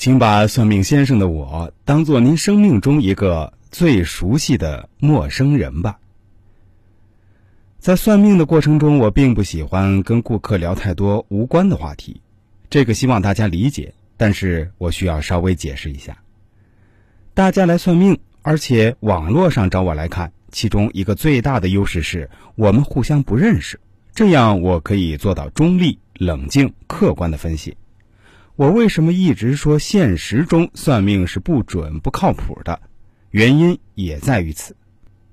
请把算命先生的我当做您生命中一个最熟悉的陌生人吧。在算命的过程中，我并不喜欢跟顾客聊太多无关的话题，这个希望大家理解。但是我需要稍微解释一下，大家来算命，而且网络上找我来看，其中一个最大的优势是我们互相不认识，这样我可以做到中立、冷静、客观的分析。我为什么一直说现实中算命是不准不靠谱的？原因也在于此。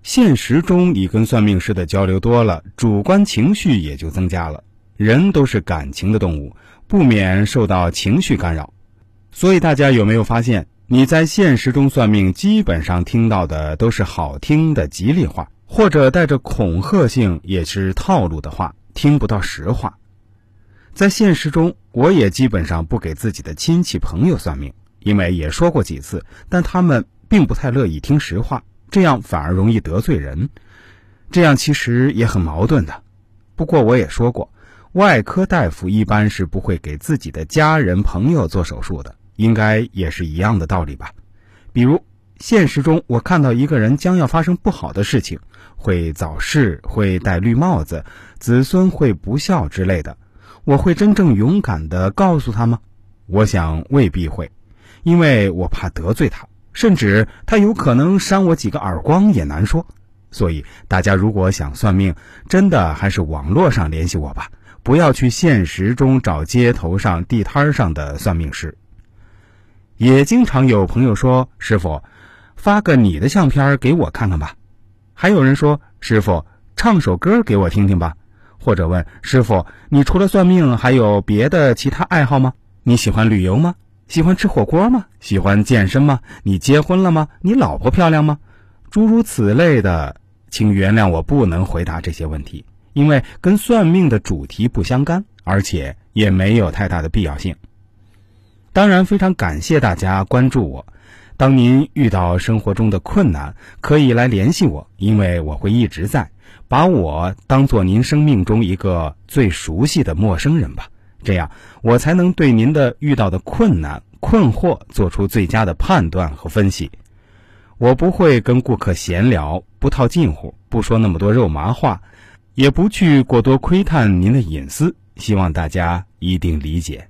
现实中你跟算命师的交流多了，主观情绪也就增加了。人都是感情的动物，不免受到情绪干扰。所以大家有没有发现，你在现实中算命，基本上听到的都是好听的吉利话，或者带着恐吓性也是套路的话，听不到实话。在现实中，我也基本上不给自己的亲戚朋友算命，因为也说过几次，但他们并不太乐意听实话，这样反而容易得罪人，这样其实也很矛盾的。不过我也说过，外科大夫一般是不会给自己的家人朋友做手术的，应该也是一样的道理吧。比如现实中，我看到一个人将要发生不好的事情，会早逝，会戴绿帽子，子孙会不孝之类的。我会真正勇敢地告诉他吗？我想未必会，因为我怕得罪他，甚至他有可能扇我几个耳光也难说。所以大家如果想算命，真的还是网络上联系我吧，不要去现实中找街头上地摊上的算命师。也经常有朋友说：“师傅，发个你的相片给我看看吧。”还有人说：“师傅，唱首歌给我听听吧。”或者问师傅：“你除了算命，还有别的其他爱好吗？你喜欢旅游吗？喜欢吃火锅吗？喜欢健身吗？你结婚了吗？你老婆漂亮吗？诸如此类的，请原谅我不能回答这些问题，因为跟算命的主题不相干，而且也没有太大的必要性。当然，非常感谢大家关注我。当您遇到生活中的困难，可以来联系我，因为我会一直在。”把我当做您生命中一个最熟悉的陌生人吧，这样我才能对您的遇到的困难、困惑做出最佳的判断和分析。我不会跟顾客闲聊，不套近乎，不说那么多肉麻话，也不去过多窥探您的隐私。希望大家一定理解。